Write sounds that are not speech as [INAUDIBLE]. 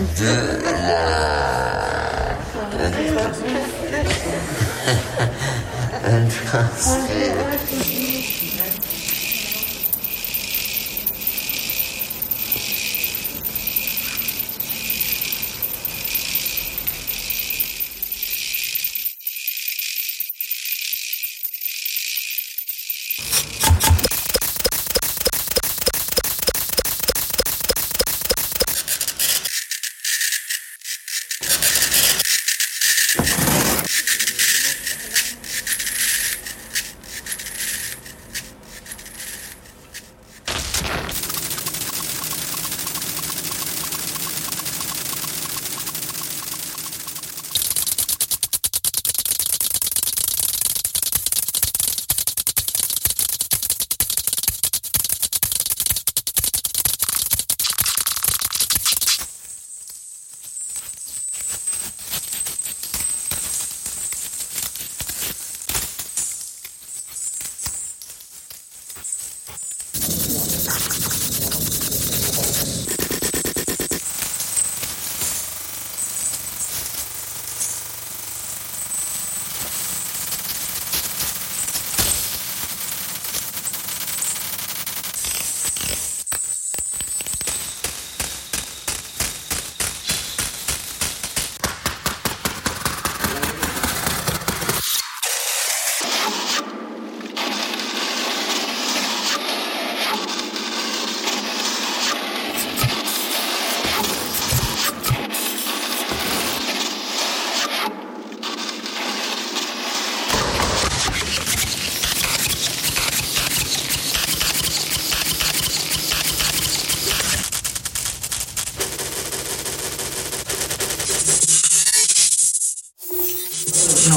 [LAUGHS] No, no uh, の。